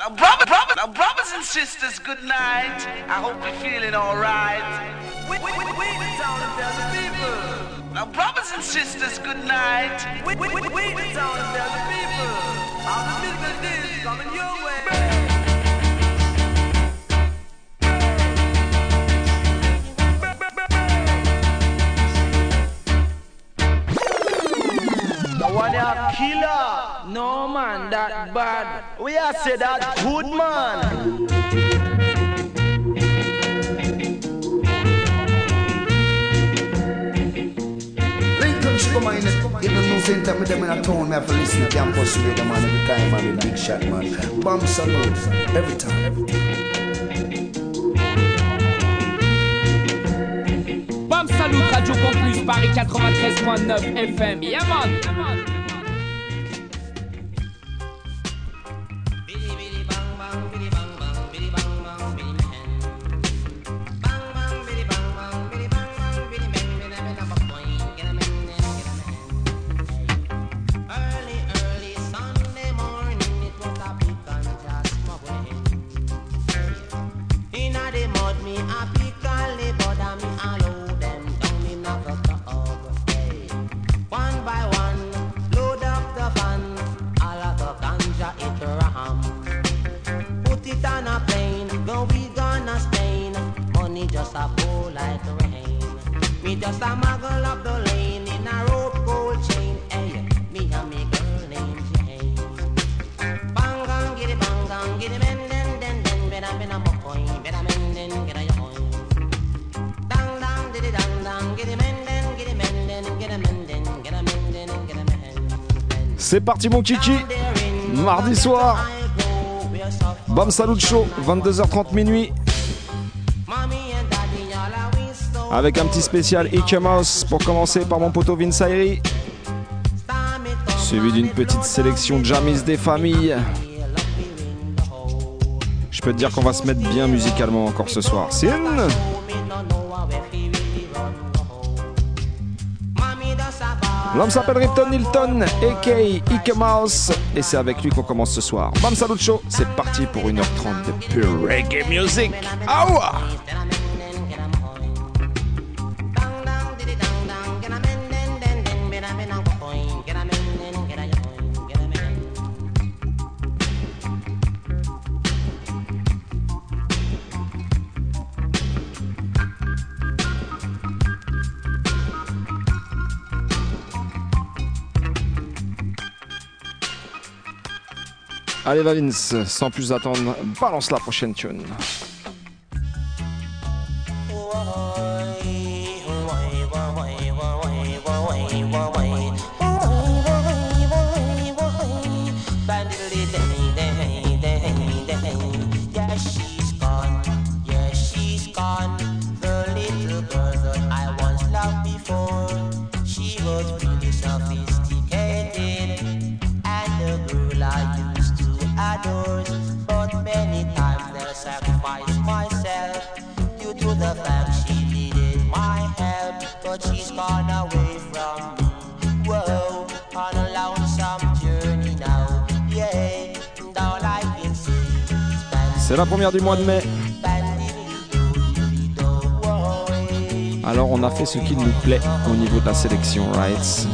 Now, brother, brother, now, brothers and sisters, good night. I hope you're feeling alright. We, we, we, we town tell the people. Now, brothers and sisters, good night. We, we, we, we the town tell the people. Is coming your one a killer. No man, that bad. We are say that good man. Come on, in the center, me them in a town, me have to listen to campus radio, man, every time, man, big shot, man. Bomb salute, every time. Every time. Bam Salut, Radio Campus, Paris 93.9 FM. Yeah, man. C'est parti mon kiki Mardi soir Bam Salut Show 22h30 minuit avec un petit spécial Ike Mouse pour commencer par mon poteau Vince suivi d'une petite sélection Jamis des familles. Je peux te dire qu'on va se mettre bien musicalement encore ce soir. Sin L'homme s'appelle Ripton Hilton, a.k.a. Ike Mouse, et c'est avec lui qu'on commence ce soir. Bam Salut c'est parti pour 1h30 de pure reggae music. Aouah Allez Valins, sans plus attendre, balance la prochaine tune. Du mois de mai. Alors on a fait ce qu'il nous plaît au niveau de la sélection Rights.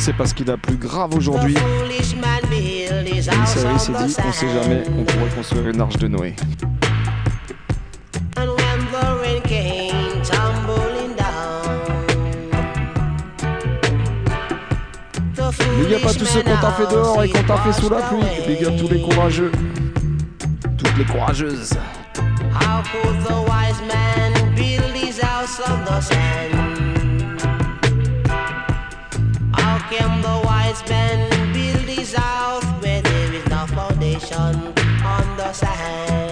C'est parce qu'il a plus grave aujourd'hui. Il s'est dit, on sait jamais, on pourrait construire une arche de Noé. Ceux qu'on t'a fait dehors et qu'on t'a fait sous la pluie. Big up tous les courageux. Toutes les courageuses. can the wise men build his house where there is no foundation on the sand?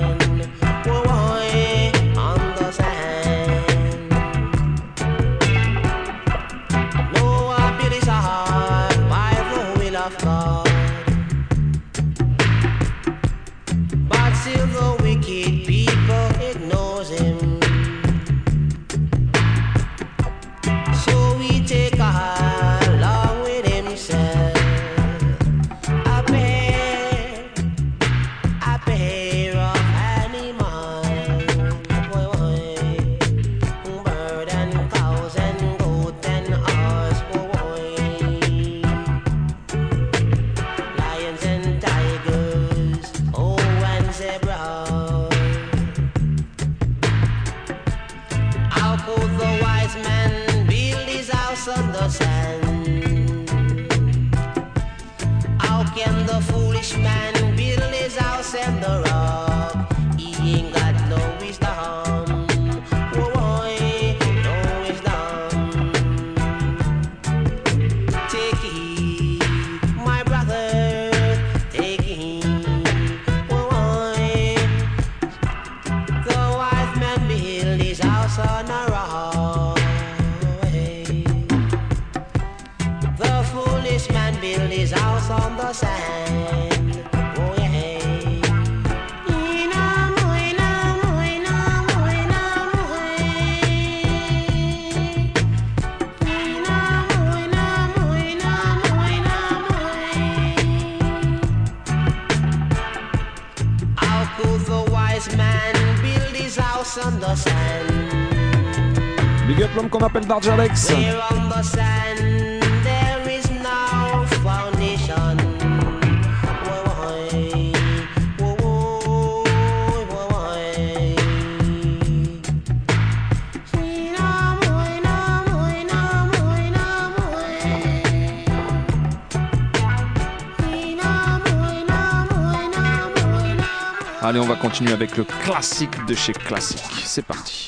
Big up l'homme qu'on appelle Darjalex. Allez, on va continuer avec le classique de chez Classique. C'est parti.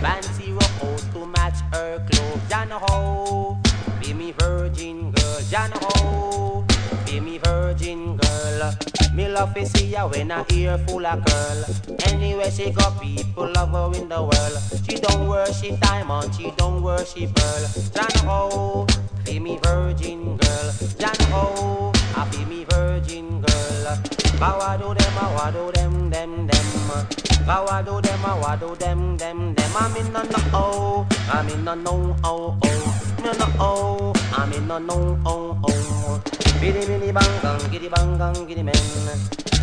Fancy rock to match her clothes. Jana ho, be me virgin girl. Jana ho, be me virgin girl. Me love to see her when I ear full of curl. Anywhere she go, people love her in the world. She don't worship diamond, she don't worship pearl. Jana ho, be me virgin girl. Jana ho, I be me virgin girl. Bow do them, I do them, them, them. Bow I do them, I do them, them, them. I'm in no no oh, I'm in no no oh oh, no no oh, I'm in no no oh oh. Biddy biddy bang bang, giddy bang bang, giddy men.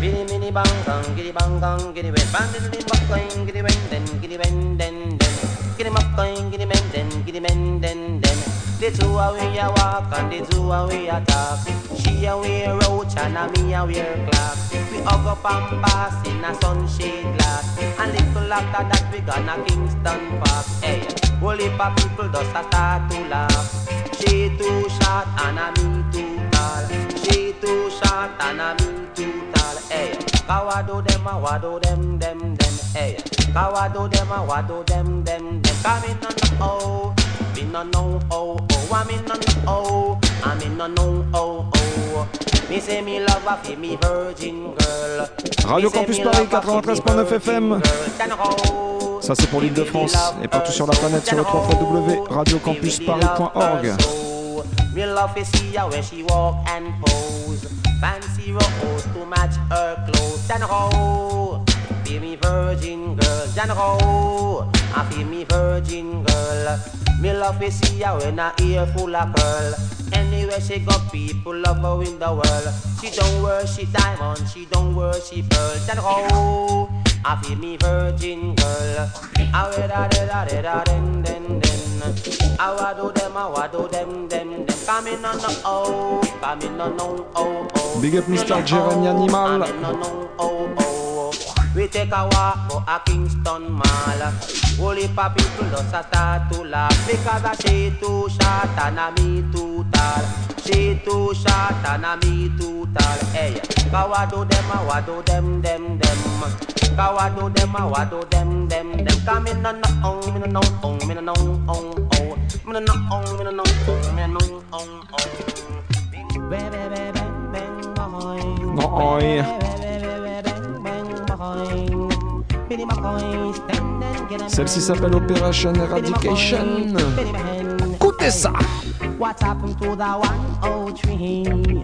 Biddy biddy bang bang, giddy bang bang, giddy ben. Bang giddy bang bang, giddy ben, then giddy ben, then then. coin, giddy men then, giddy men then, then. The two away a walk and the two away a talk. She a wear roach and a me a wear clock. We hug up and pass in a sunshade glass. And little after that we gonna Kingston Park. Hey, whole heap of people just a start to laugh. She too short and a me too tall. She too short and a me too tall. Hey, do them a wado them them them. Hey, do them a wado them them them. Come in on the oh, me no know oh oh. I'm in on the oh, I'm in on no oh oh. Me say me love a fi me virgin girl. Radio Campus Paris 93.9 FM. Ça c'est pour l'île de France et partout sur la planète sur le 3 radiocampusparis.org. Me love to see her when she walk and pose. Fancy to match her clothes. And how? Feel me virgin girl. And how? I feel me virgin girl. Me love to see her when her ear full of curl. Anywhere she go, people love her in the world. She don't worship diamond, she don't worship pearls. And how? I feel me virgin girl. I wear da da da da den den den. I wa do them, I wa do them them them. Coming on the oh, coming on no oh oh. Big up Mr. Jeremy Animal. Coming on no oh oh. We take a walk to a Kingston Mall. Holy pa people just a start to laugh because I she too short and I me too tall. She too short and I me too tall. Hey, cause do them, I do them them them. Cause do them, I do them, them, them Come in on the on, me no on, me no know, on, on Me no on, me no on, me no on, on Bang, bang, Celle-ci s'appelle Operation Eradication. Écoutez ça. What happened to the 103?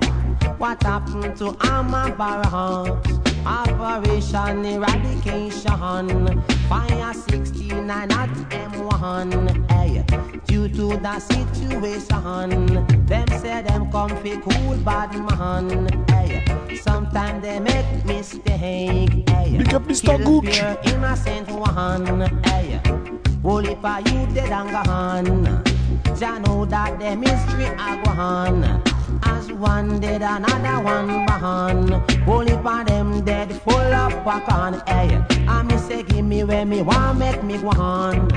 What happened to Armor Barracks? Operation Eradication. Fire 69 at M1. Hey, due to the situation, them say them come fi cool bad man. Hey, sometimes they make mistake. Hey, Big up Mr. Gooch. innocent one. Hey, only for you dead and gone. Jah know that the mystery a go on. As one dead, another one born. Only for them dead, full of popcorn. Hey, I me say, give me where me want, make me go on.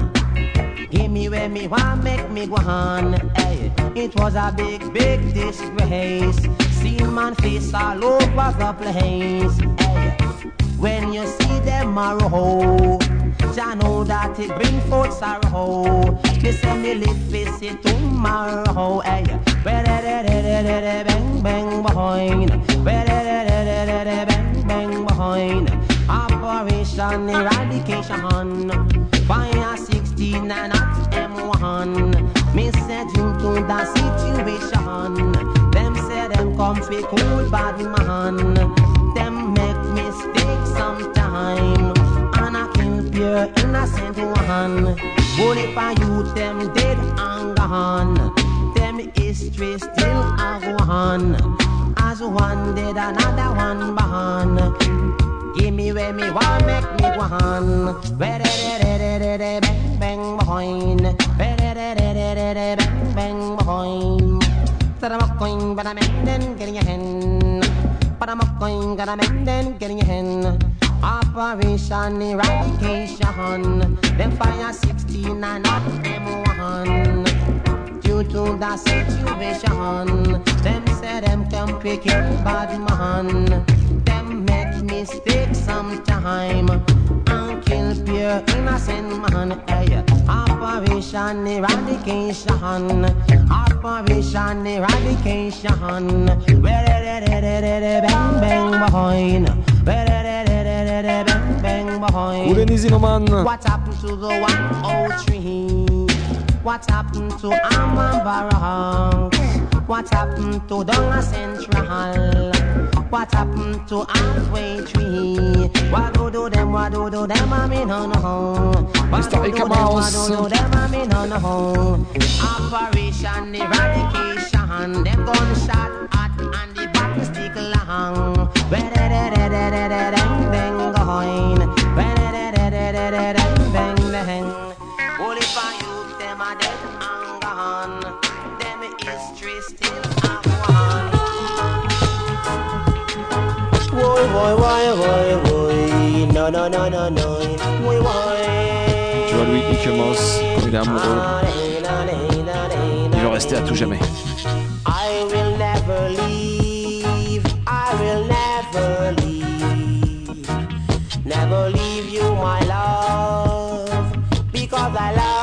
Give me where me want, make me go on. Hey, it was a big, big disgrace. Seen man face all over the place. Hey, when you see them a roll. I know that it bring forth sorrow. Me say me live face it tomorrow. Hey, bang bang behind. Bang bang behind. Operation eradication. Fire 16 and at M1. Me say due to the situation. Them say them come fi cool bad man. Them make mistakes sometime pure innocent one. Only for you, them dead and gone. Them history still a go on. As one dead, another one born. Give me where me want, make me go on. Where bang bang behind. Bang bang behind. That I'm a coin, but I'm in getting a hen. But I'm a coin, a man, then getting a hen. Operation Eradication. Them fire 16 and not M1. Due to the situation, them say them can pick it bad man. Them make mistakes sometime and kill pure innocent man. Hey, Operation Eradication. Operation Eradication. Bang bang behind. Ou les Nizinoman What happened to the 103? What happened to Amman What happened to Donga Central? What happened to halfway tree? What do do them? What do do them? I mean no no. What do do them? What do do them? I mean no no. Operation eradication. Them gunshot hot and the battle stick long. Bang bang going. Bang coin. Bang lui, il commence comme il amoureux. Il veut rester à tout jamais. I will never leave.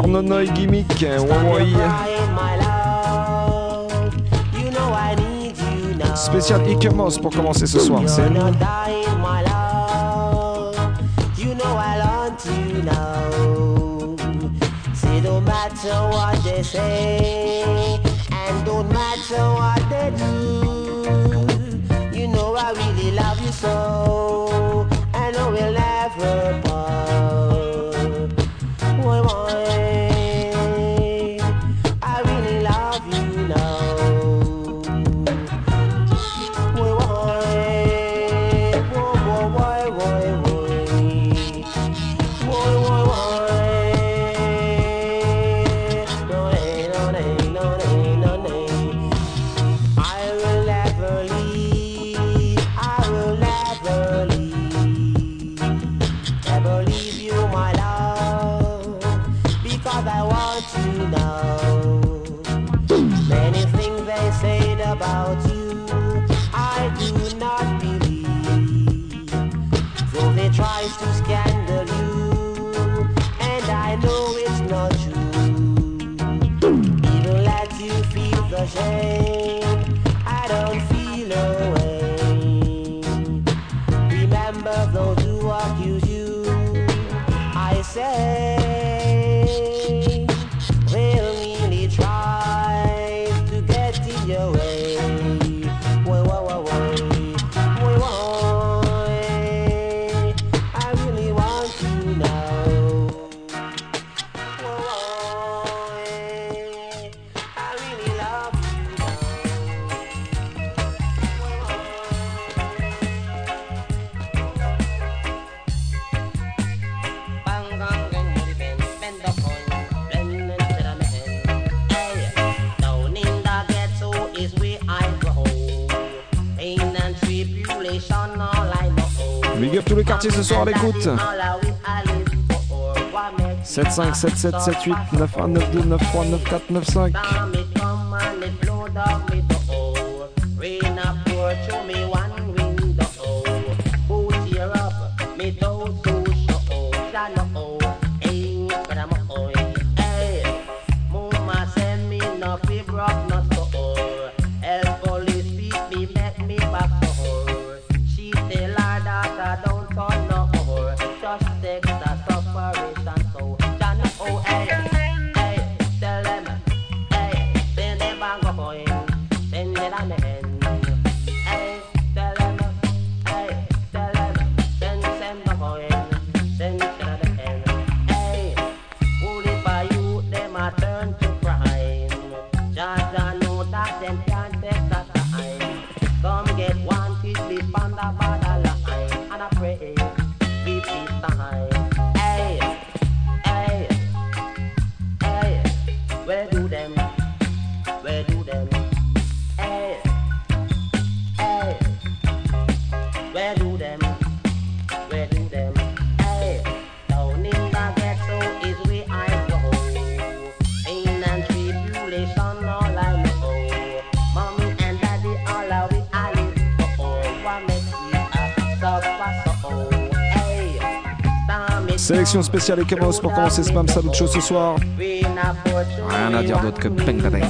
Mr. Nonoy Gimmick, hein, Huawei. Spécial Ikermos pour commencer ce soir, c'est so parti ce soir à l'écoute. 7 5 7 7 7 8 9 1 9 2 9 3 9 4 9 5 Sélection spéciale Ekemos pour commencer ce Bam Salut Show ce soir. Rien à dire d'autre que Bang Bang.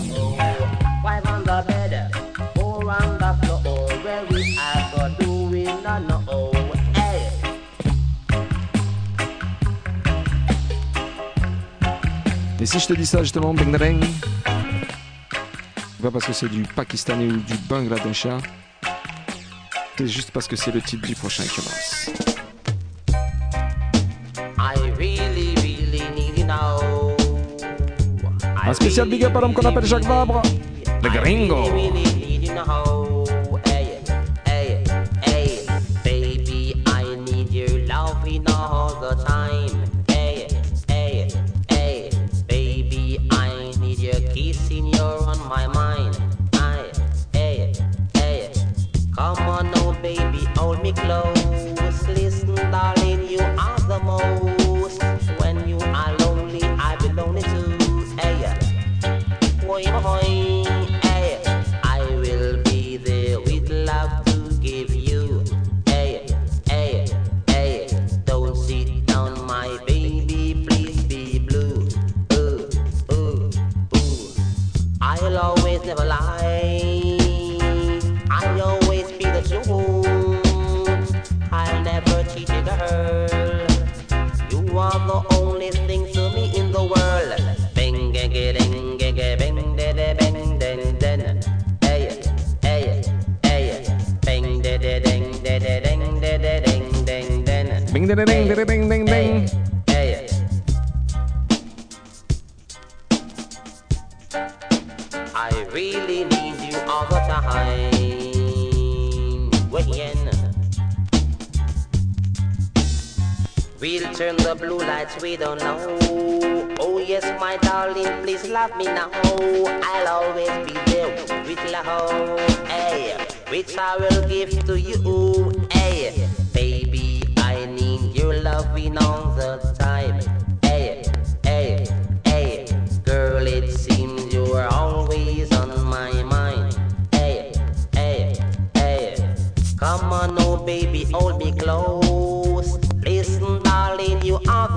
Et si je te dis ça justement, Bang Bang, pas parce que c'est du pakistanais ou du bangladeshien, c'est juste parce que c'est le titre du prochain qui Un spécial big up à l'homme qu'on appelle Jacques Vabre, le gringo. we don't know. Oh yes, my darling, please love me now. I'll always be there with love, hey, which I will give to you, hey. Baby, I need your loving all the time.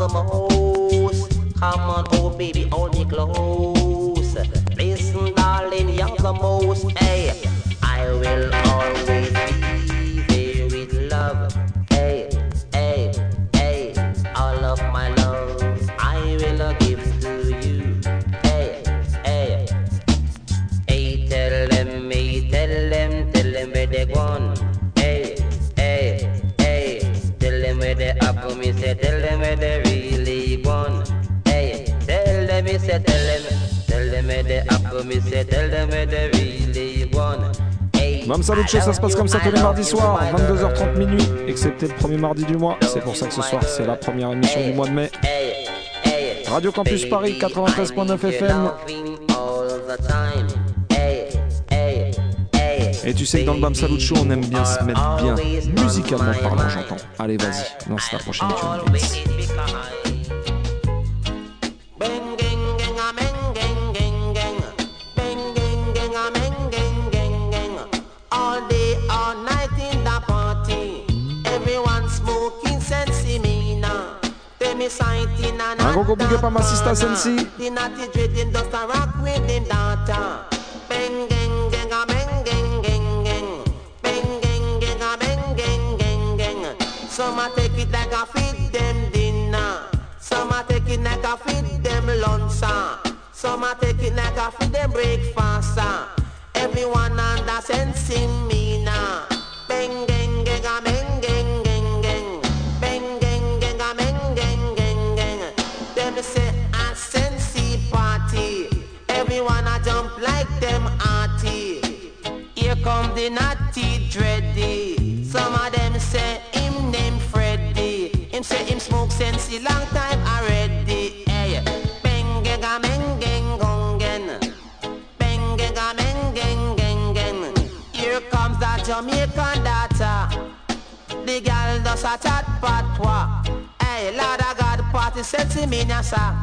the most. Come on, oh baby, hold me close. Listen, darling, you're the most. Hey, I will always. Ça se passe comme ça tous les mardis soirs, 22h30 minuit, excepté le premier mardi du mois. C'est pour ça que ce soir, c'est la première émission du mois de mai. Radio Campus Paris 93.9 FM. Et tu sais que dans le Bam Salut Show, on aime bien se mettre bien, musicalement parlant, j'entends. Allez, vas-y, lance ta prochaine tune. Un gros gros big up à ma sister Sensi. Some a take it like a feed them dinner. Some a take it like a feed them lunch. Ah. Some a take it like a feed them breakfast. Ah. Everyone under sense in me the natty dready. Some of them say him name Freddy. Him say him smoke since a long time already. Hey, bengega mengeng gongen. Bengega mengeng gengen. Here comes that Jamaican daughter. The girl does a chat patwa. Hey, Lord of God, party sense me nasa.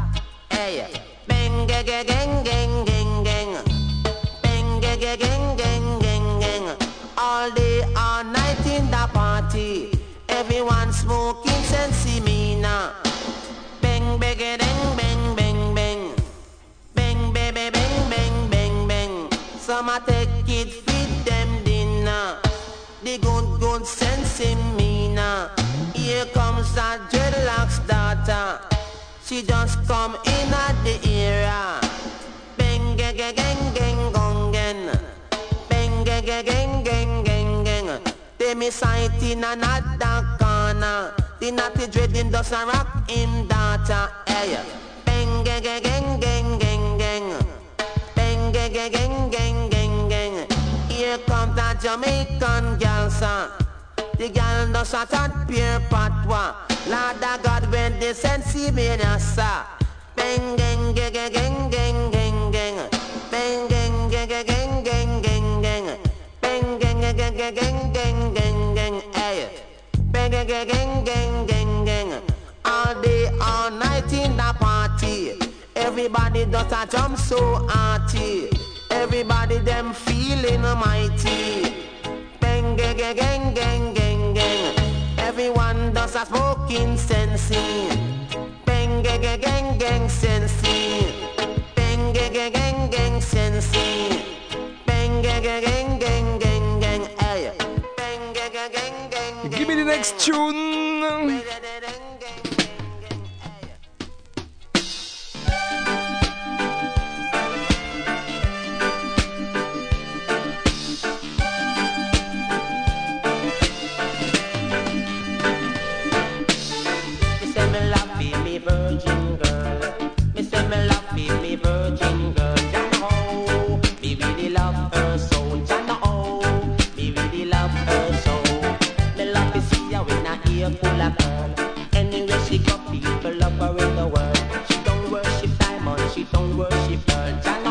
Hey, bengega geng geng geng geng. Bengega geng geng party. Everyone smoking sensi mina. Bang bang bang bang bang bang. Bang baby bang bang bang bang. Some a take it feed them dinner. The good good sensi mina. Here comes that dreadlocks daughter. She just come in at the era. Bang bang bang. gang. say me sight in another corner. The naughty dreading does a rock him daughter. Hey, bang gang gang gang gang gang gang, bang gang gang gang gang gang gang. Here comes that Jamaican girl, sir. The girl does a tad pure patwa. Lord of God, when they send see me, sir. Bang gang gang gang gang gang gang gang, bang gang gang gang gang gang gang gang gang gang gang gang gang gang, gang, gang, gang. All day, all night in the party. Everybody does a jump so hearty. Everybody them feeling mighty. Bang, gang, gang, gang, gang, gang, gang. Everyone does a smoking sensing. Bang, gang, gang, gang, gang, sensing. Bang, gang, gang, gang, gang. Bang, gang, gang, gang, next tune. don't worship her.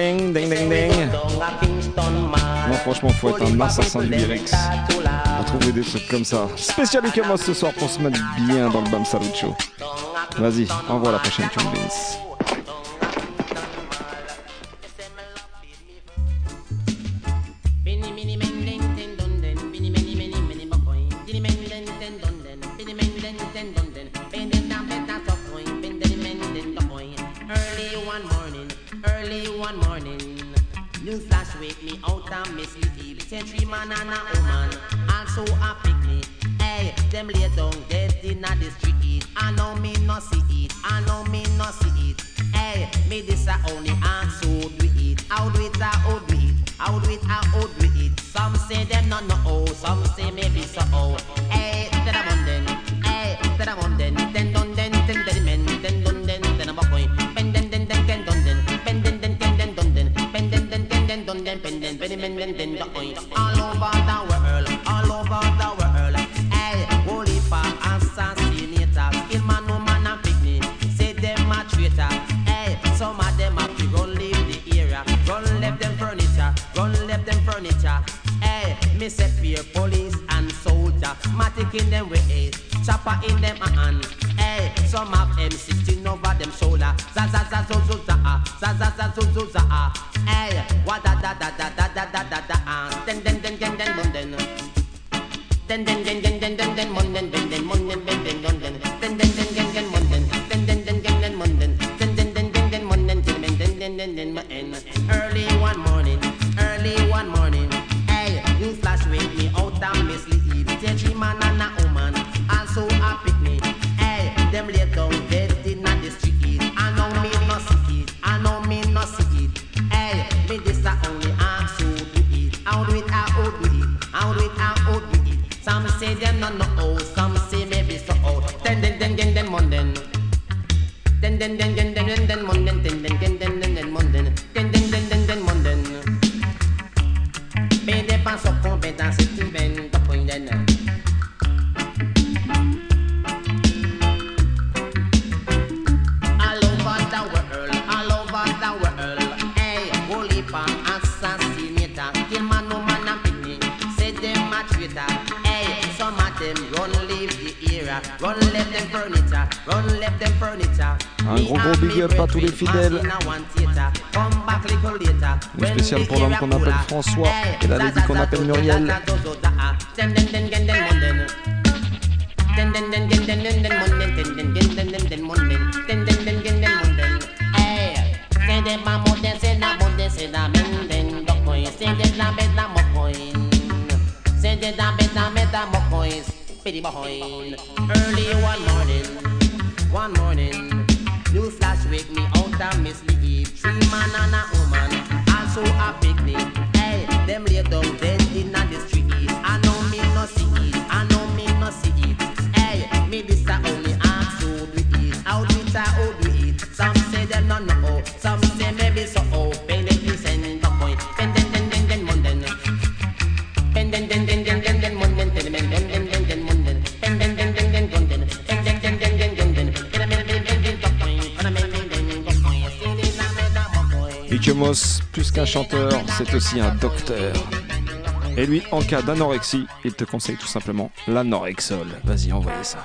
ding, ding, ding. Moi, franchement, faut être un assassin du Birex pour trouver des trucs comme ça. Spécial week-end ce soir pour se mettre bien dans le Bam Salut Vas-y, envoie la prochaine, tu me Mickey plus qu'un chanteur, c'est aussi un docteur. Et lui, en cas d'anorexie, il te conseille tout simplement l'anorexol. Vas-y, envoyez ça.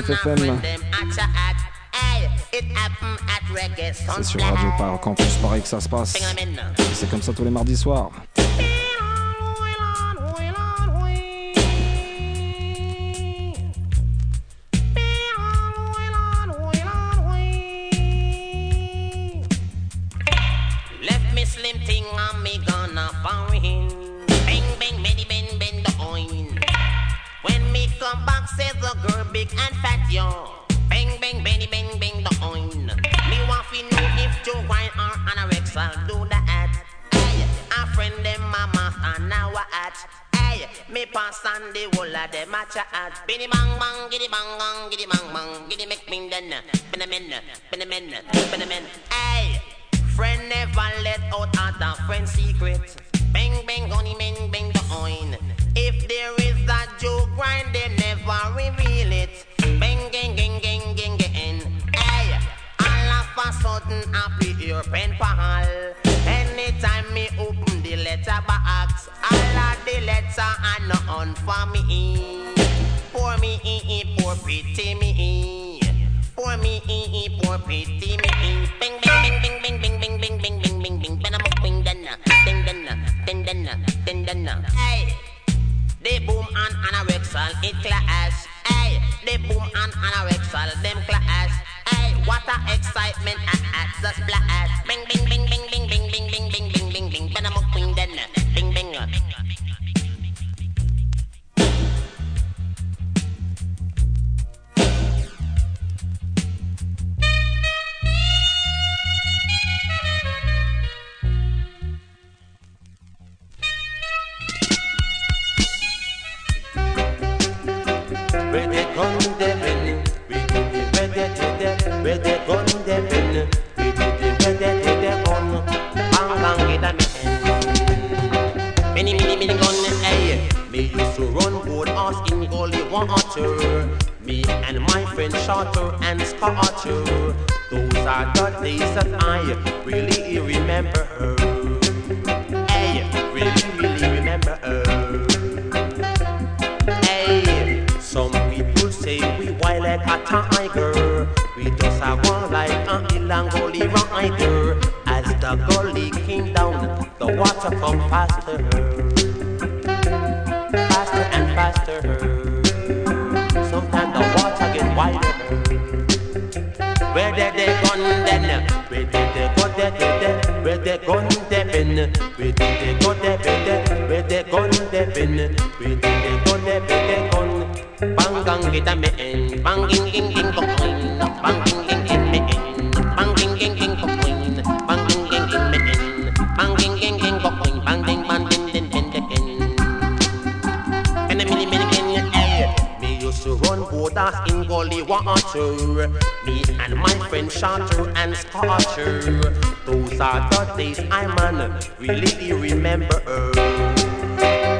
93.9 FM C'est sur Radio Par Campus Paris que ça se passe. C'est comme ça tous les mardis soirs and now at. Hey, me pass on the whole of them at at. Biddy bang bang, giddy bang bang, giddy bang bang, giddy make me then. Been a min, been a min, been a min. Hey, friend never let out other friend secret. Bang bang, gunny bang bang the oin. If there is a joke grind, they never reveal it. Bang, gang, gang, gang, gang, gang. Hey, all of a sudden, happy your pen pal. Letter are not on for me. Poor me, poor pity me. Poor me, poor pity me. Bing, bing, bing, bing, bing, bing, bing, bing, bing, bing, bing, bing, bing, bing, bing, bing, bing, bing, bing, Hey. They boom and Anarexol, it clash. Hey, they boom and Anarexol, them clash. Hey, what a excitement at, the splash. Bing, bing, bing, bing, bing, to the ready gun them in. We did it ready to the gun. Bang bang get a me. Many many many gun hey. Eh, me used to run board us in gully water. Me and my friend Shorter and Scorcher. Those are the days that I really remember. Hey, eh, really really remember. Hey, eh, some people say we wild like a tiger. We just a one like an Ilangoli rider. As the gully came down, the water come faster, faster and faster. Sometimes the water get wider. Where did they gun then? Where did they go there? there? Where they gun them Where did they go there? there? Where they gun them Where did they go there? Gun? Bang gang kita me en, bang ging ging ging coin, bang ging ging ging me en, bang ging ging ging coin, bang ging ging ging me en, bang ging ging ging coin, bang ding bang ding ding ding. And a mini mini mini eh, me used to run borders in gully water, me and my friend Shorter and Scorcher. Those are the days I man really remember.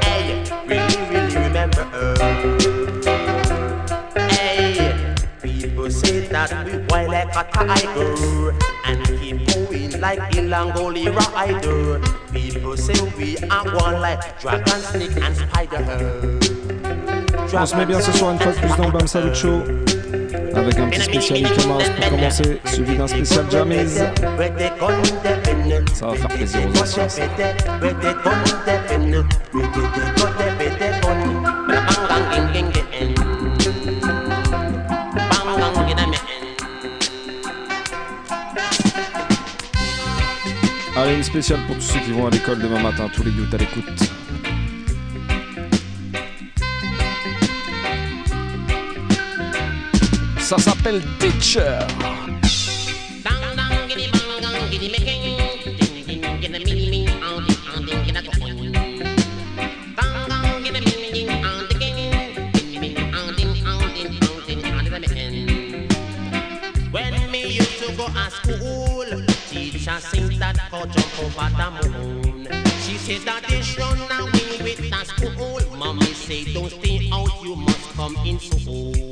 Hey, really really remember. That we wild like a tiger and keep moving like rider. People say we are one like dragon, snake and spider. On se met bien ce soir une fois de plus dans le Bam Salut Show avec un petit spécial Ikamas pour commencer, suivi d'un spécial Jamiz. Ça va faire plaisir aux anciens. Allez, une spéciale pour tous ceux qui vont à l'école demain matin, tous les youths à l'écoute. Ça s'appelle Teacher. Over the moon. She said that they run away with the school. Mommy say don't stay out, you must come in soon.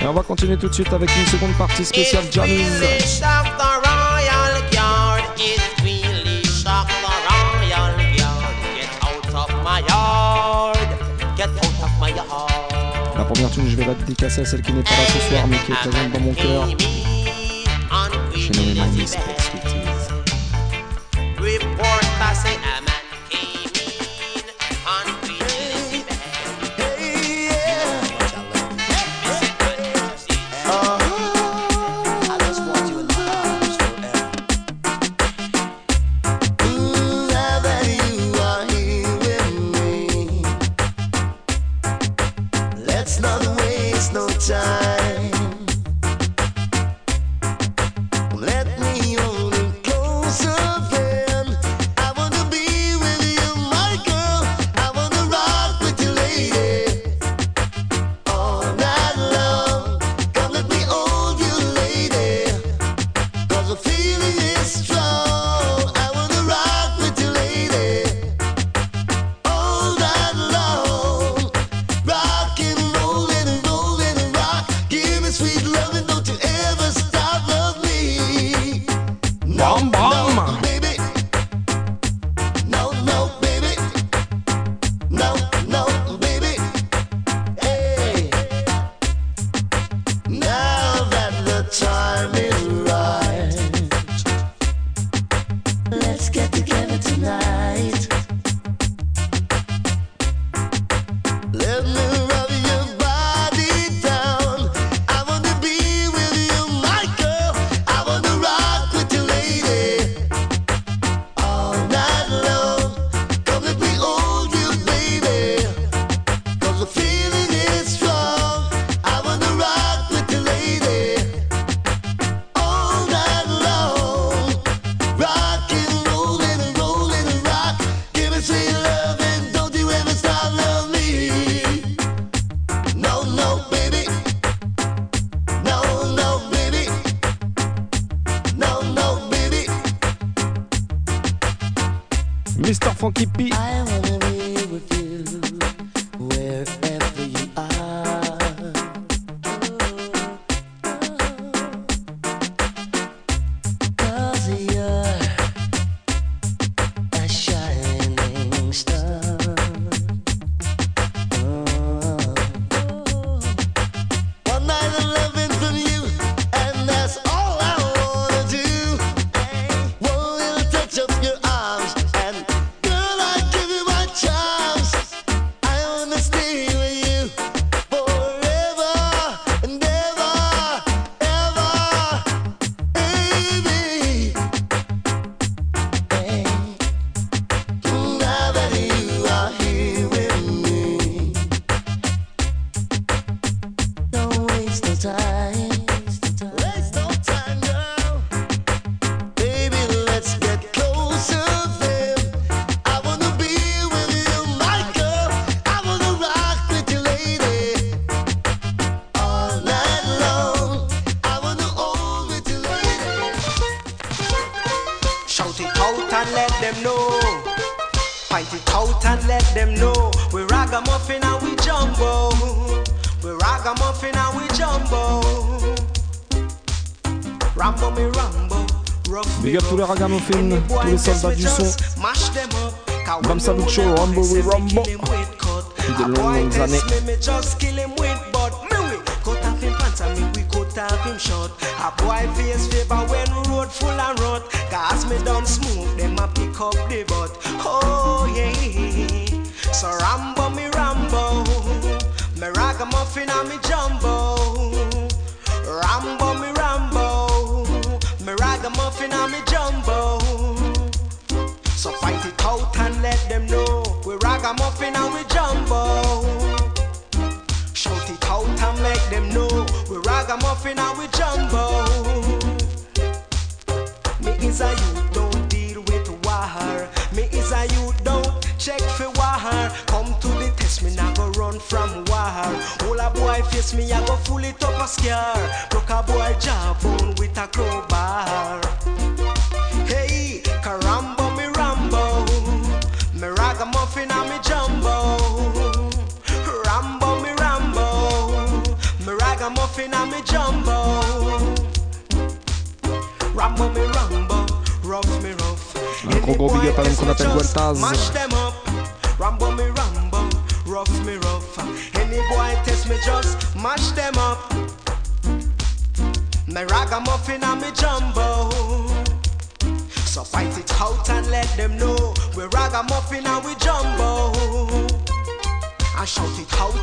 Et on va continuer tout de suite avec une seconde partie spéciale Jammy's. première tune, je vais la dédicacer à celle qui n'est pas là ce soir, mais qui est présente dans mon cœur. J'ai nommé ça du son. Comme ça, Mitchell, Rumble, we Rumble. Depuis de longues années.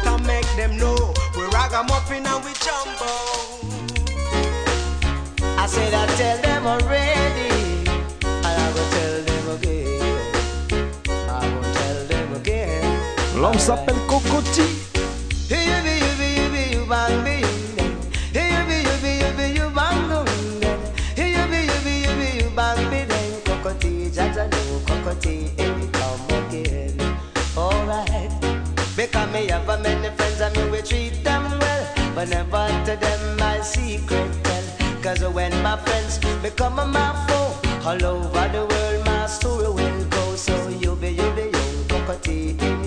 out and make them know we're ragamuffin and we jumbo. I said I tell them already, and I will tell them again. I will tell them again. L'homme s'appelle Cocoa Tea. But never to them my secret tell. Cause when my friends become my mouthful, all over the world my story will go. So you be, you be, you cockatoo.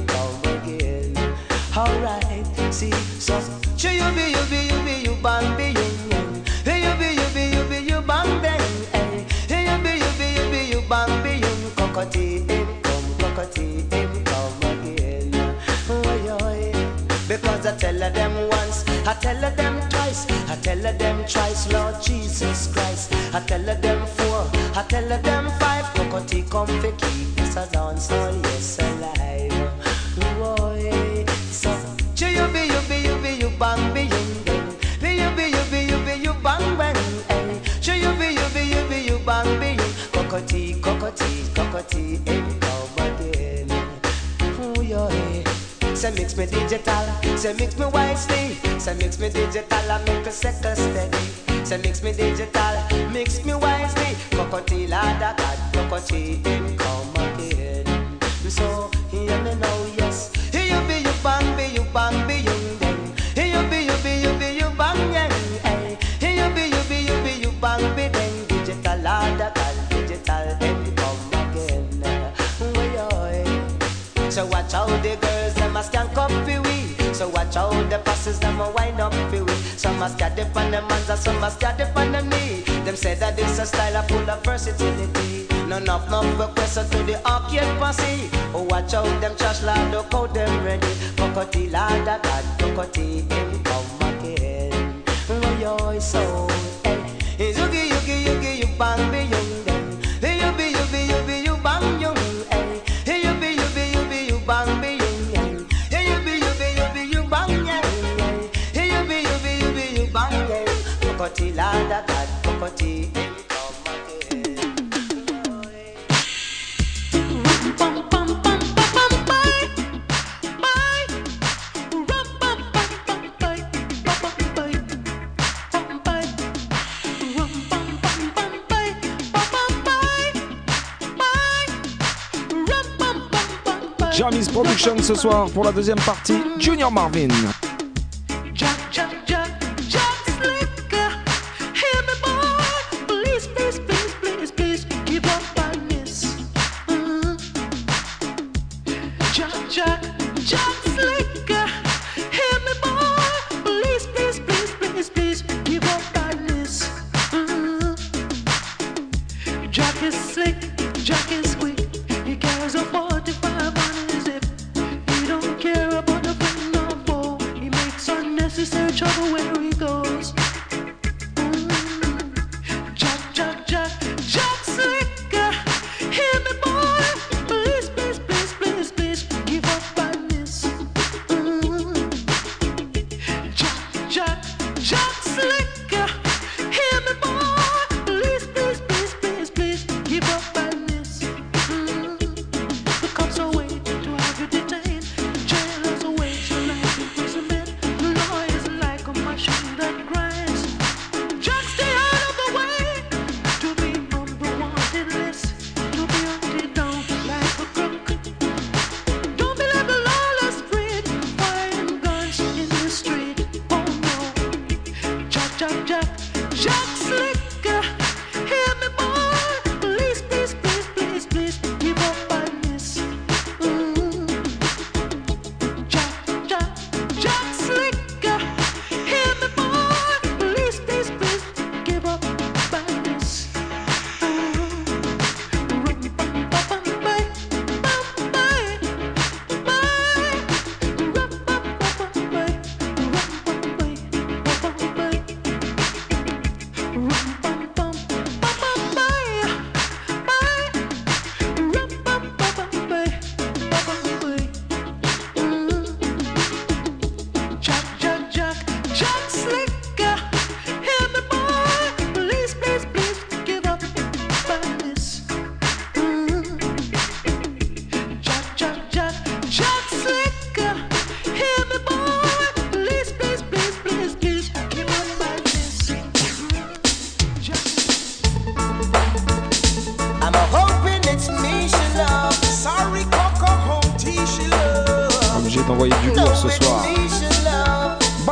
tell her them twice, I tell her them twice, Lord Jesus Christ. I tell her them four, I tell her them five, Cocoa Tea come for keep this a dance all mix me digital, say mix me wisely, say mix me digital, I make a second steady. Say mix me digital, mix me wisely, cocoa tea ladder, cocoa tea income. Watch out the passes, them a wind up for we. Some a scat on them hands, and some a scat on them knee. Them say that this a style full of versatility. None of no requests to the arcade posse. Oh, watch out them trash lad, look how them ready. Cocoa Tea lad, that God, Cocoa Tea, him come again. Yo, so, Jamis Production ce soir pour la deuxième partie, Junior Marvin.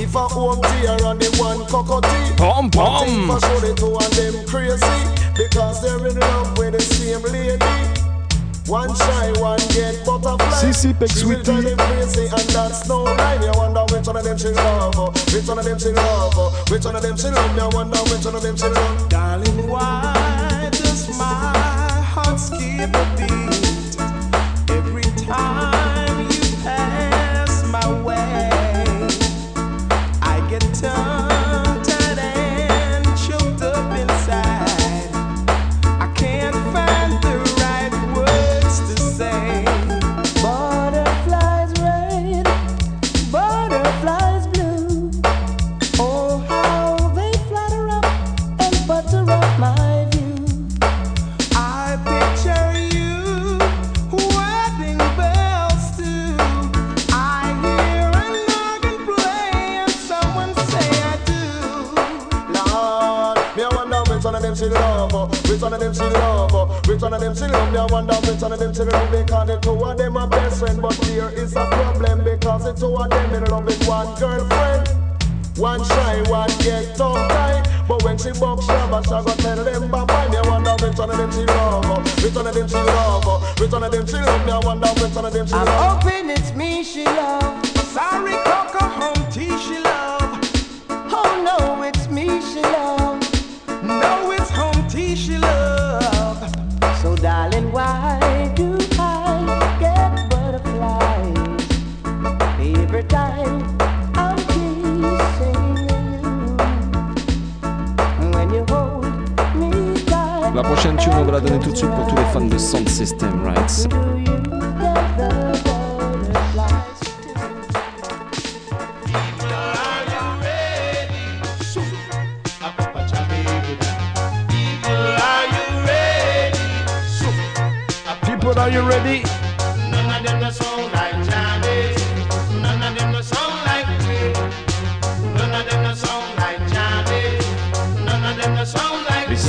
If I Home T and the one Cocoa Tea, Pom pom. I show the two of them crazy because they're in love with the same lady. One shy, one get butterfly. CC Peck Sweetie. crazy and that's no lie. Me I wonder which one of them she love, which one of them she love, which one of them she love. Me I wonder which one of them she love. Darling, why does my heart skip them she love their one down which one of them she love because the two of them are best friend. But here is a problem because the two of them in love with one girlfriend. One shy, one get tongue tied. But when she box rubber, she go tell them bye bye. Me wonder which one of them she love, which one of them she love, which one of them she love. they wonder which one of them she love. I'm hoping it's me she love. Sorry, Coco Humpty. va donner tout de suite pour tous les fans de Sound System, right?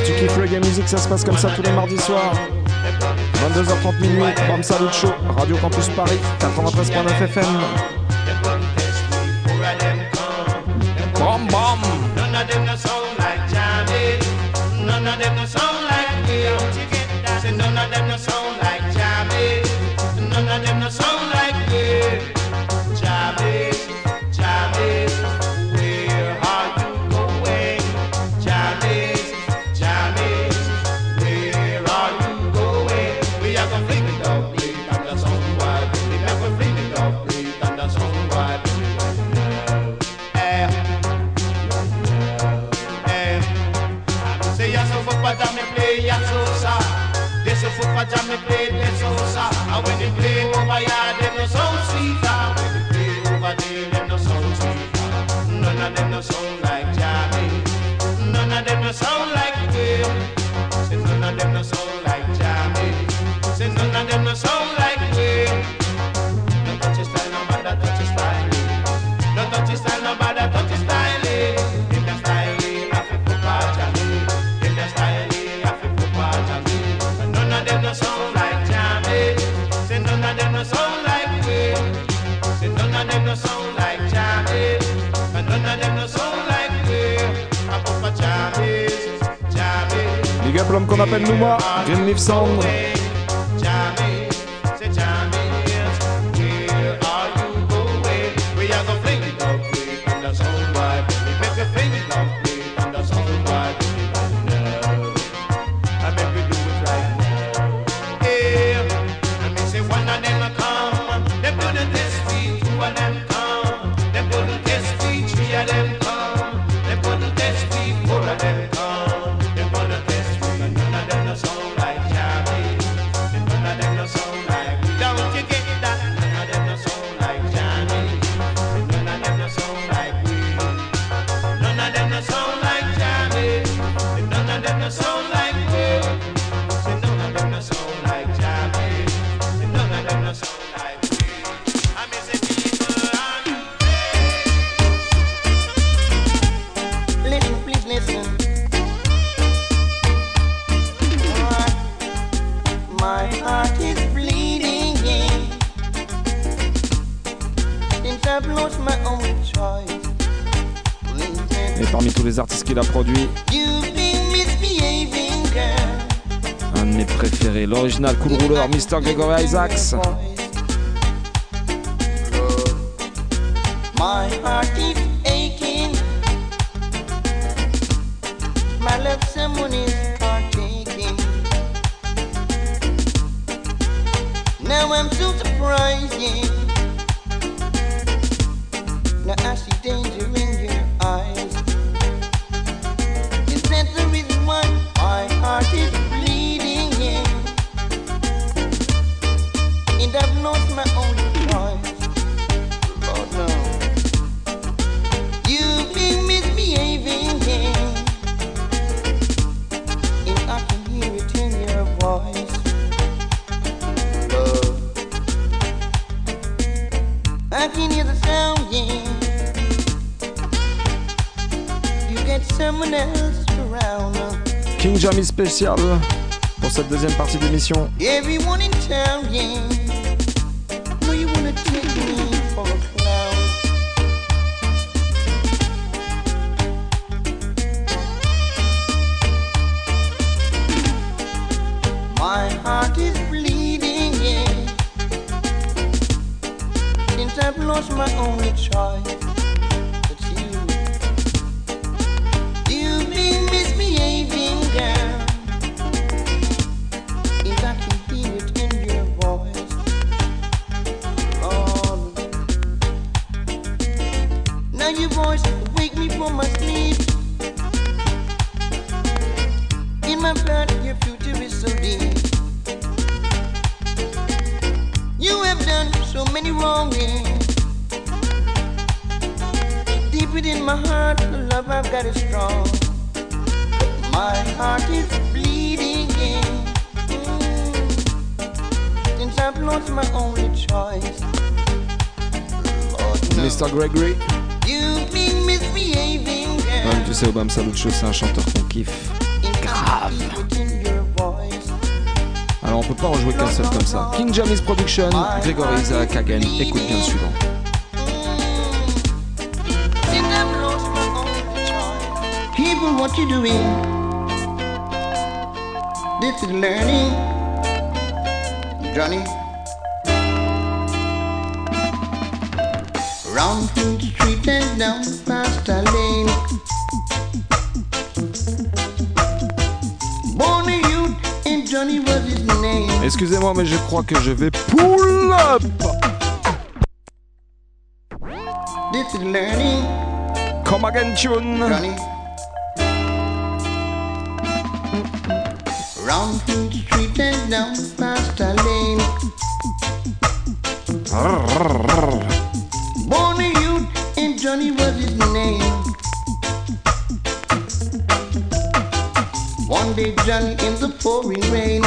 Tu kiffes le game music, ça se passe comme ça tous les mardis soirs. 22h30 minuit, Bam Salut Show, Radio Campus Paris, 93.9 FM. m'appelle Nouma, j'ai une livre sombre les artistes qu'il a produits. Un de mes préférés, l'original Cool Rouleur, Mr. Gregory Isaacs. My heart keeps aching. My love, someone is partaking. Now I'm so surprising. Now I see danger. spéciale pour cette deuxième partie d'émission. Everyone. Nacho, c'est un chanteur qu'on kiffe. Grave Alors on peut pas en jouer qu'un seul comme ça. King Jamis Production, Grégory Isaac Hagen, écoute bien le suivant. People, what you doing? This is learning. Johnny. Round through the street and down past the lane. Excusez-moi, mais je crois que je vais pull up. This is Lenny. Come again, tune. Round through the street and down past the lane. Born a youth and Johnny was his name. One day Johnny in the pouring rain.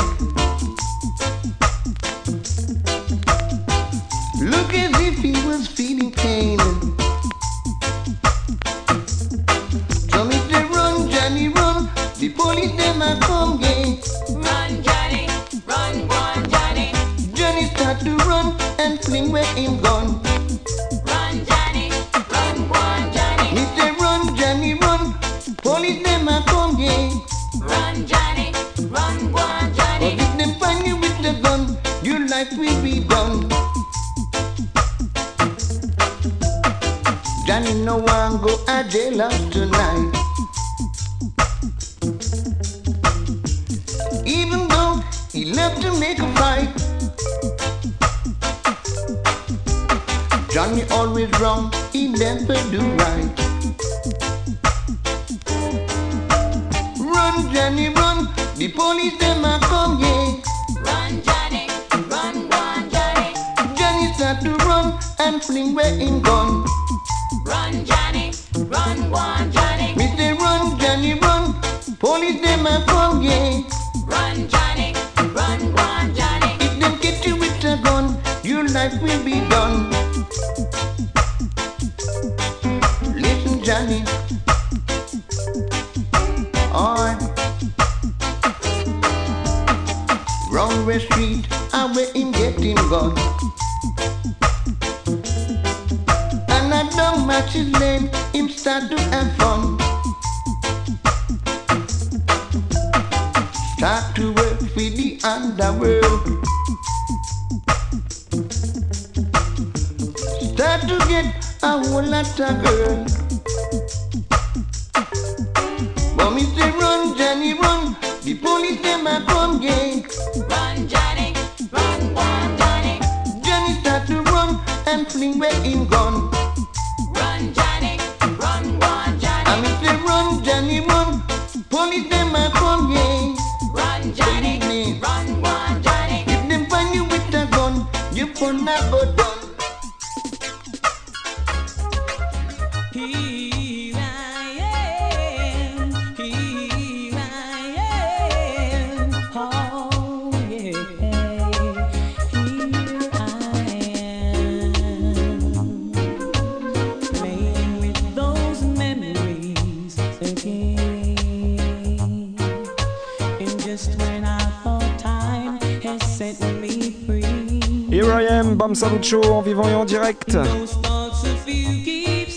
Salucho en vivant et en direct.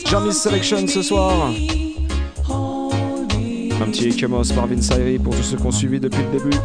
Jarmis Selection ce soir. Un petit Ikemos par Vince pour tous ceux qui ont suivi depuis le début.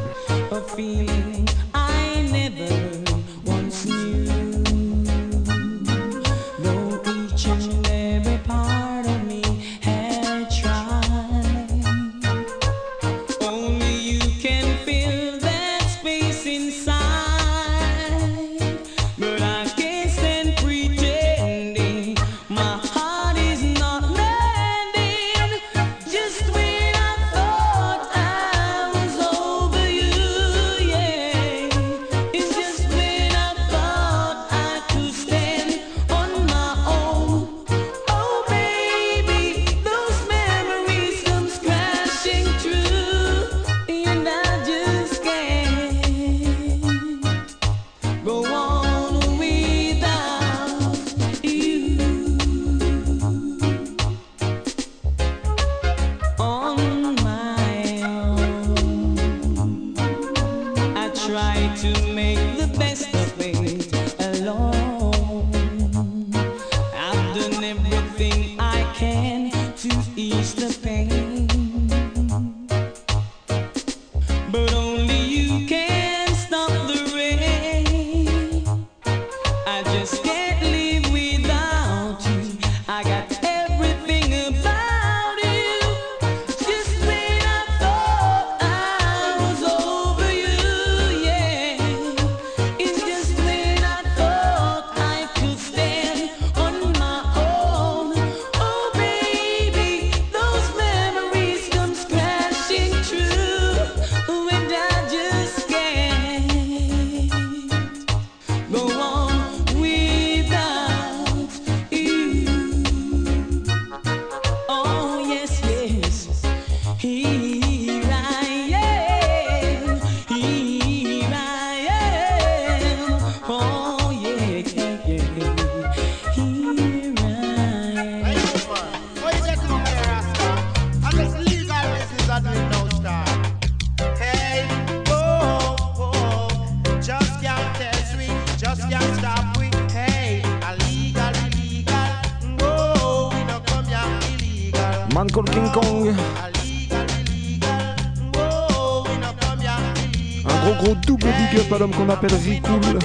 qu'on appelle Ricoul,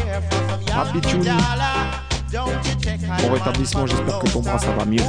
Abitune. Bon rétablissement, j'espère que ton bras ça va mieux.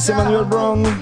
Dennis Emmanuel Brown.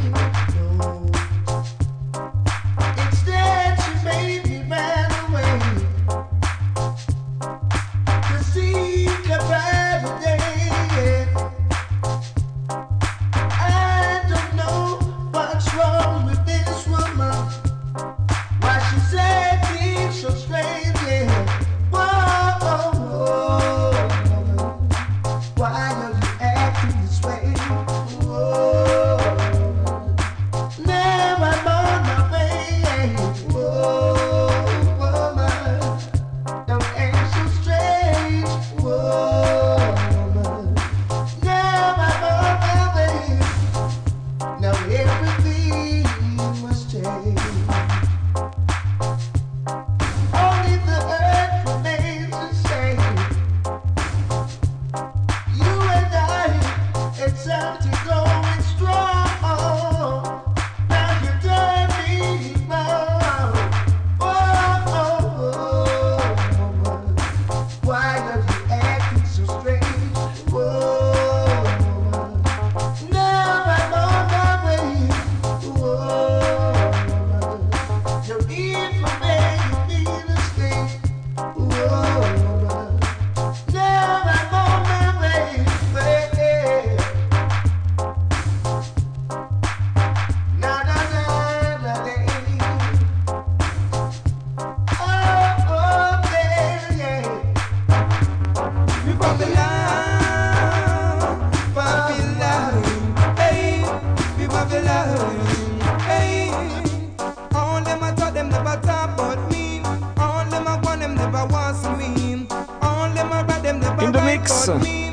Me.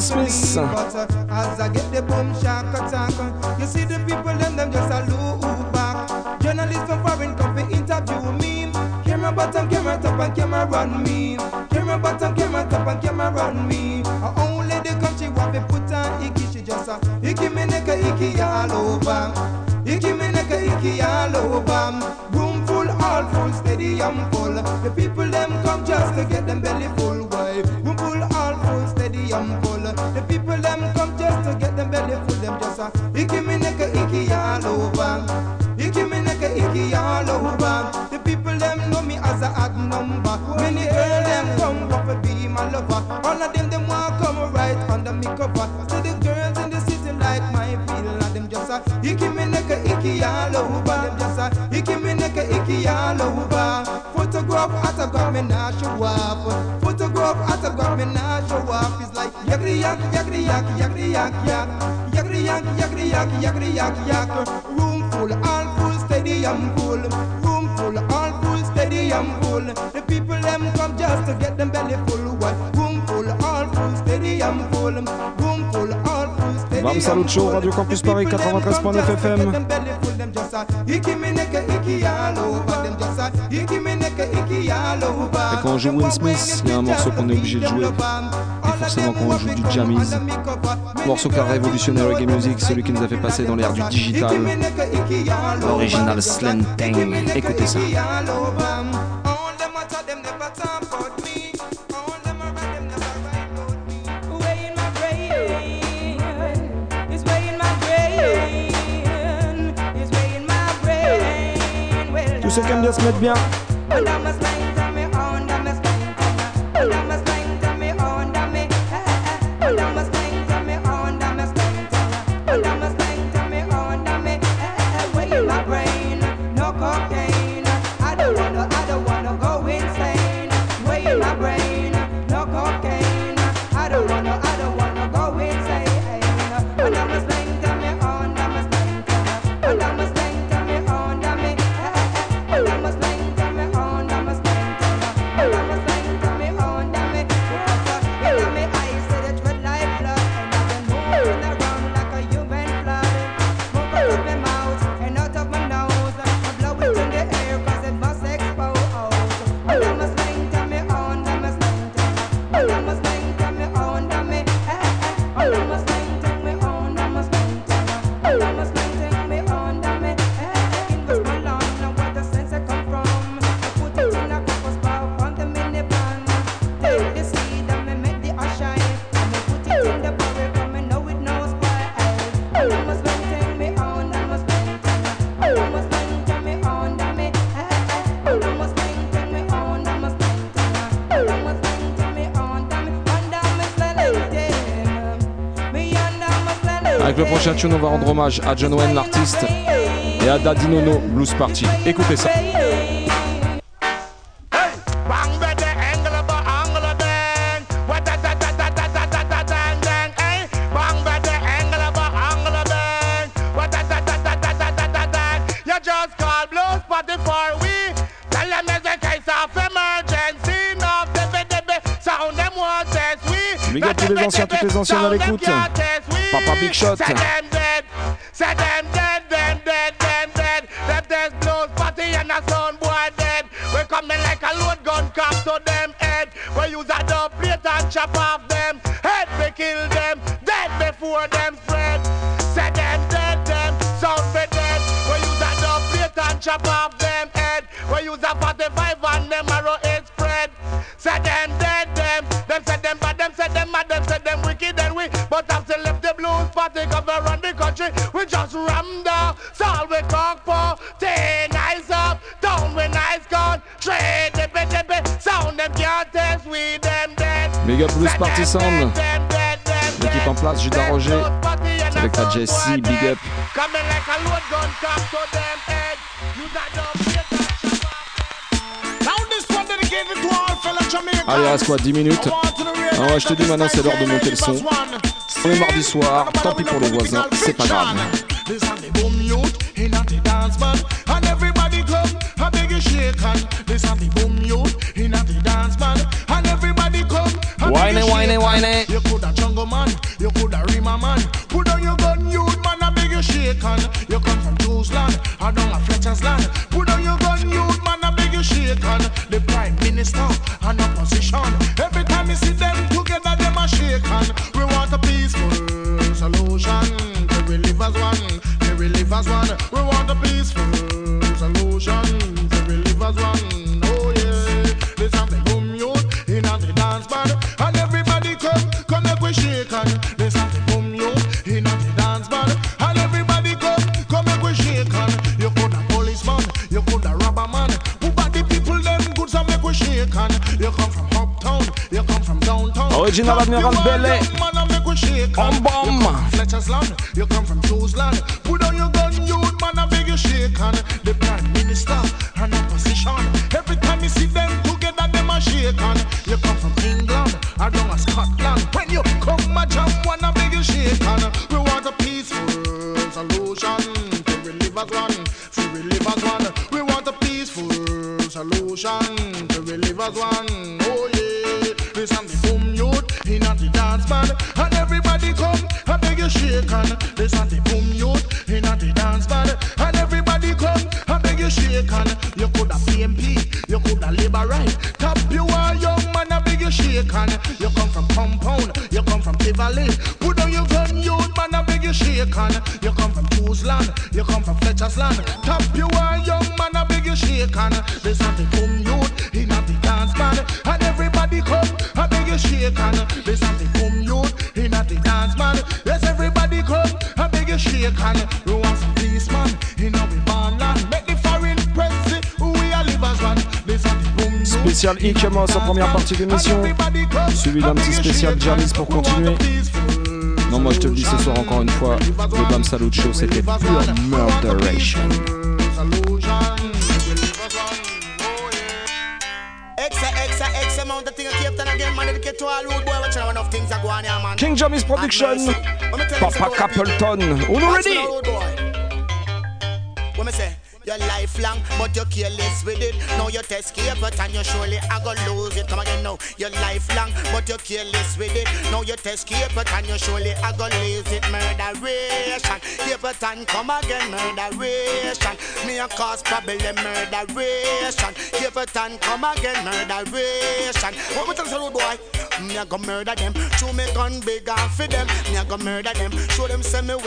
Smith. But as I get the boom shock attack, you see the people them them just a look back. Journalists from foreign come to interview me. Camera bottom, camera top, and camera run me. Camera bottom, camera top, and camera run me. Uh, only the country want to put on icky, she just a icky me nigga icky all over. Icky me nigga icky all over. Room full, all full, stadium full. The people them come just to get them belly full. Icky me nigga icky all over. Icky me nigga icky all over. The people them know me as a odd number. Many girls them come up to be my lover. All of them them want come right under me cover. So the girls in the city like my feel. Them just a icky me nigga icky all over. Them just a icky me nigga icky all over. Photograph autograph me nah show off. Photograph me off. It's like yak yak yak yak. Yak yak yak yak. Room full, all full, stadium full. Room full, all full, stadium full. The people them come just to get them belly full. What? Room full, all full, stadium full. Room full, all full, stadium Bam Salut Show, Radio Campus Paris 93.9 FM. Et quand on joue Will Smith, il y a un morceau qu'on est obligé de jouer. Et forcément quand on joue du jammies, morceau qui a révolutionné reggae music, celui qui nous a fait passer dans l'ère du digital, l'original Slanting. Écoutez ça. Tous ceux qui aiment bien se mettre bien. prochain tune, on va rendre hommage à John Wayne, l'artiste, et à Daddy Nono, Blues Party. Écoutez ça. Big up tous les anciens, toutes les anciennes à l'écoute. Papa Big Shot. Say them dead, say them dead, them dead, them dead. Them dead Blues Party and a sound boy dead. We coming like a load gun cock to them head. We use a dub plate and chop off them head. We kill them dead before them spread. Say them dead, them sound be dead. We use a dub plate and chop off them head. We use a 45 and them arrow head. Say them dead, them. Them say them bad, them say them mad, them say them wicked and we. But still left the blues party cover run the country. We just ram down, solve we conk for. Take eyes up, down when eyes gone. Trade the bit, the bit. Sound them can't test we them dead. Big up Blues Party Sound. L'équipe en place, Judas Roger. Avec la Jessie, Big up. Coming like a load gun cock to them head. You got the Allez, reste quoi 10 minutes. Ah je te dis maintenant, c'est l'heure de monter le son. On est mardi soir, tant pis pour les voisins, c'est pas grave. This and the boom youth in at the dance man And everybody Général Bellet. En bas Hit commence en première partie d'émission. Celui d'un petit spécial Jarvis pour continuer. Non, moi je te le dis ce soir encore une fois, le Bam Salut Show c'était pure murderation. King Jamis Production, Papa Capleton, on est ready! But you're careless with it. Now you test it and you surely are gonna lose it. Come again now. You're lifelong, but you're careless with it. Now you test it and you surely are gonna lose it. Murderation, and come again. Murderation, me a cause problem. Murderation, and come again. Murderation. What tell you, rude boy?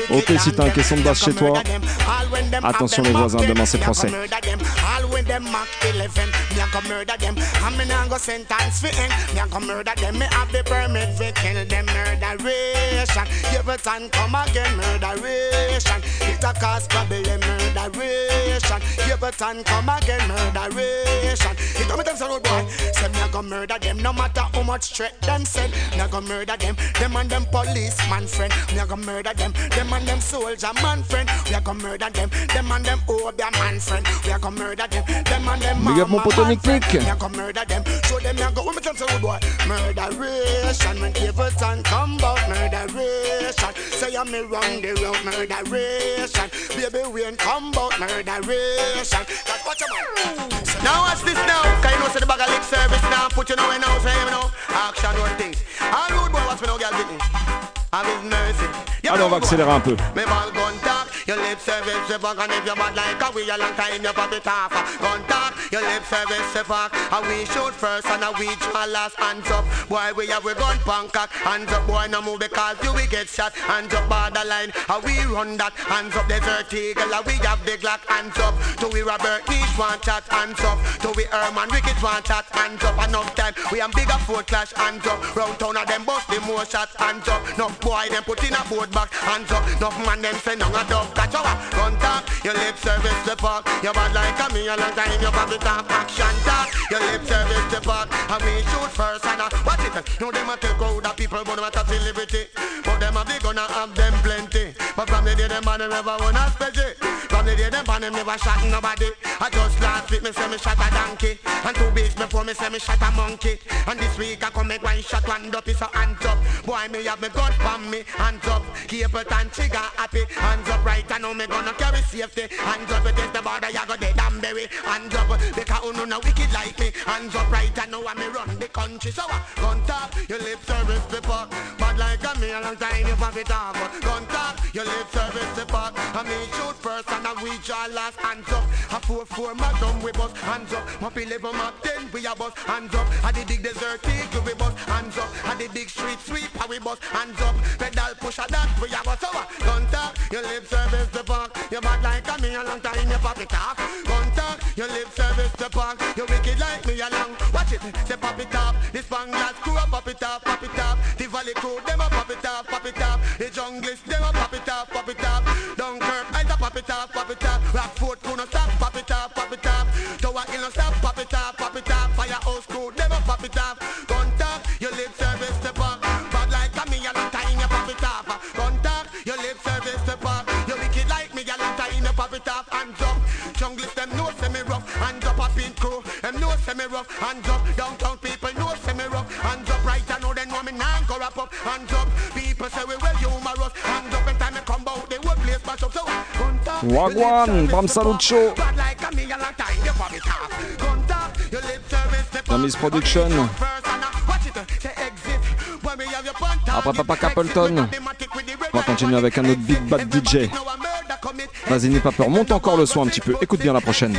Ok, si t'as un caisson de basse chez toi, attention les voisins, demain c'est français. murderation. Everton come again, murderation. He told me them's a road boy. Said me I go murder them, no matter how much threat them said. Me I go murder them, them and them policeman friend. Me I go murder them, them and them soldier man friend. We are gonna murder them, them and them obia man friend. We are gonna murder them, them and them mama man friend. Me I go murder them, show them me I go with me them's a road boy. Murderation when Everton come bout murderation. Say I'm me wrong, they wrong murderation. Baby Wayne come about murderation. That's what you man. Now watch this now, cause you know say the bag of lip service now. Put you know in now, say you know. Action one things. All road boy, watch me now, girl, with me. Have his mercy. You Allez, on va accélérer un peu. me ball gun talk, your lip service the fuck and if you bad like a we a long time you pop it off. Gun talk, your lip service the fuck and we shoot first and a we draw last hands up. Boy we have we gun pancake hands up. Boy no move because you we get shot hands up borderline. And we run that hands up desert eagle and we have the Glock hands up. To we Robert Niche one chat hands up. To we Herman Ricketts one chat hands up. Enough time we am bigger foot clash hands up. Round town of them bust the more shots hands up. No boy them put in a board back hands up. No man them send on a dog catch our gun talk. Your lip service the fuck. You bad like a me a long time. You probably talk action talk. Your lip service the fuck. And we shoot first and uh, watch it. No them a take out the people but them a the liberty. But them a big gonna have them plenty. But from the day them man never wanna special. From the day them man never shot nobody. I just last week me say me shot a donkey. And two weeks before me say me shot a monkey. And this week I come make one shot one is a hands up. Boy me have me gun from me hands up. Keep it and trigger happy. Hands up right I know me gonna carry safety. Hands up against the border you go dead and bury. Hands up because you know no wicked like me. Hands up right I know I me run the country. So uh, gun talk your lip service the fuck. Bad like a me a long time you pop it off. Gun talk your lip service the fuck. I me shoot first and I we draw last. Hands up. A four four magnum we bust. Hands up. My eleven mark ten we a bust. Hands up. I the big desert eagle we bust. Hands up. I the big street sweeper we bust. Hands up. Pedal push a dance we a bust. So gun talk your lip service the fuck. You bad like a me a long time you pop it off. Gun talk your lip service the fuck. You wicked like me a long. Watch it. Say pop it off. This bangladesh crew a pop it off. Pop it off. The valley crew them a pop it off. Pop it off. The junglist them a pop it off. Pop it off. Dunkirk I a pop it off. Pop it off. Rockford crew no stop. Pop it off. Pop it off. Tower Hill no stop. Pop it off. Pop it off. Firehouse crew a pop it off. Gun talk your lip service the fuck. Bad like a me a long time you pop it off. Gun talk your lip service the fuck. You wicked like me a long time you pop it off. Hands up. Junglist them say me rough. Hands up a pin crew. Them say me rough. Hands up. Downtown When we have your punt Après Papa Capleton, on va continuer avec un autre Big Bad DJ. Vas-y, n'aie pas peur, monte encore le son un petit peu. Écoute bien la prochaine.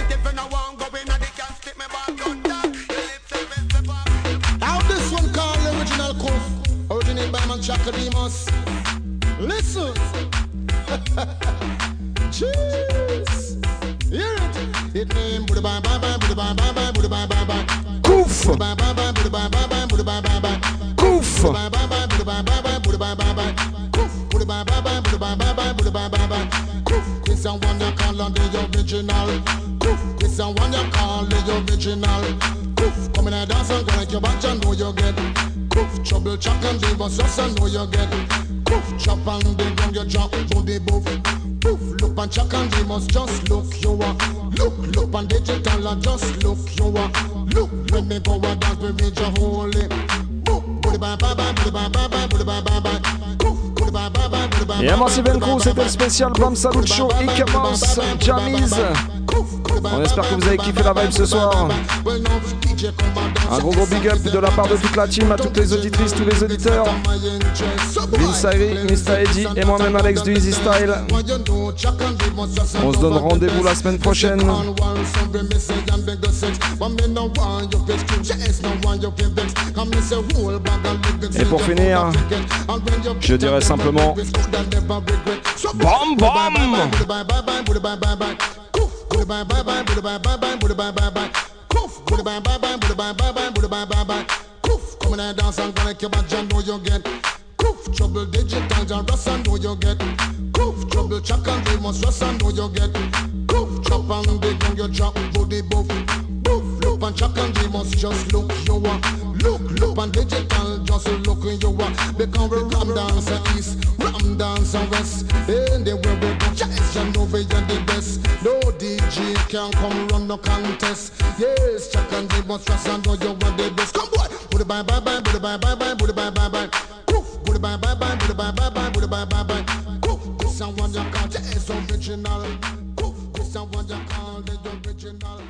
Spécial Bam Salut Show, Ikemas, Jamiz. On espère que vous avez kiffé la vibe ce soir. Un gros gros big up de la part de toute la team, à toutes les auditrices, tous les auditeurs. Mr. Eddie et moi-même Alex du Easy Style. On se donne rendez-vous la semaine prochaine. Et pour finir, je dirais simplement Bam Bam Come and dance and connect your badge and know you get Coof, trouble digital and rust and know you get Coof, trouble chuck and we must rust and know you get Coof, chop and big and you drop body buff. Boof, look and Chuck and J must just look you are. Look, look and digital just look you are. Because we ram dance east, ram dance and west. Anywhere we go, yes, you know we are the best. No DJ can come run no contest. Yes, Chuck and J must trust and know you are the best. Come boy, booty bye bye bye, booty bye bye bye, booty bye bye bye. Poof, booty bye bye bye, booty bye bye bye, booty bye bye bye. Poof, this one you call the original. Poof, this one you call the original.